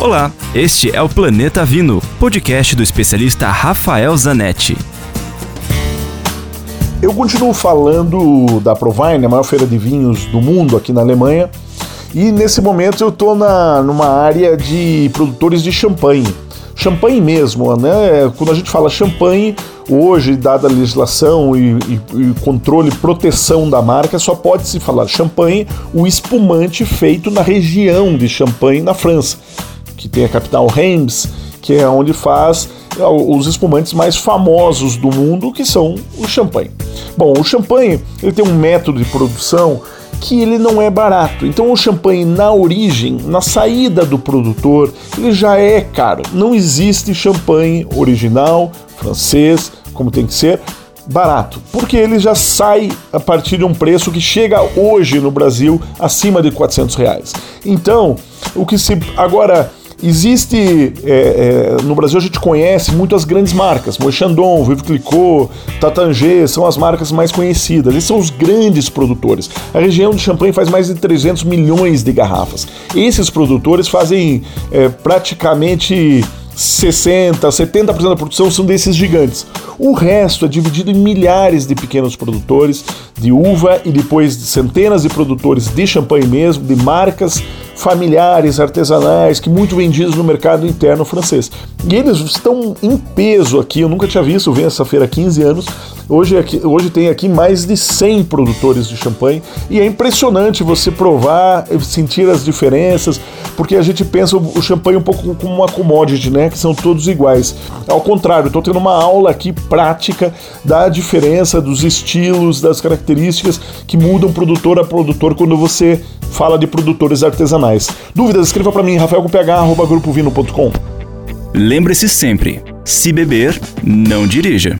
Olá, este é o Planeta Vino, podcast do especialista Rafael Zanetti. Eu continuo falando da Provine, a maior feira de vinhos do mundo aqui na Alemanha, e nesse momento eu estou numa área de produtores de champanhe. Champanhe mesmo, né? Quando a gente fala champanhe, hoje, dada a legislação e, e, e controle e proteção da marca, só pode se falar champanhe, o espumante feito na região de Champagne, na França que tem a capital Reims, que é onde faz é, os espumantes mais famosos do mundo, que são o champanhe. Bom, o champanhe ele tem um método de produção que ele não é barato. Então o champanhe na origem, na saída do produtor, ele já é caro. Não existe champanhe original, francês, como tem que ser, barato, porque ele já sai a partir de um preço que chega hoje no Brasil acima de 400 reais. Então, o que se agora Existe, é, é, no Brasil a gente conhece muitas grandes marcas, Moët Chandon, Vive Clicquot, Tatange, são as marcas mais conhecidas, eles são os grandes produtores. A região de Champagne faz mais de 300 milhões de garrafas. Esses produtores fazem é, praticamente 60%, 70% da produção são desses gigantes. O resto é dividido em milhares de pequenos produtores de uva e depois de centenas de produtores de champanhe mesmo, de marcas familiares, artesanais, que muito vendidos no mercado interno francês. E eles estão em peso aqui, eu nunca tinha visto, eu venho essa feira há 15 anos, hoje, aqui, hoje tem aqui mais de 100 produtores de champanhe e é impressionante você provar, sentir as diferenças, porque a gente pensa o champanhe um pouco como uma commodity, né, que são todos iguais. Ao contrário, estou tendo uma aula aqui prática da diferença dos estilos, das características que mudam produtor a produtor quando você fala de produtores artesanais. Dúvidas? Escreva para mim, rafaelcoph.grupovino.com. Lembre-se sempre, se beber, não dirija.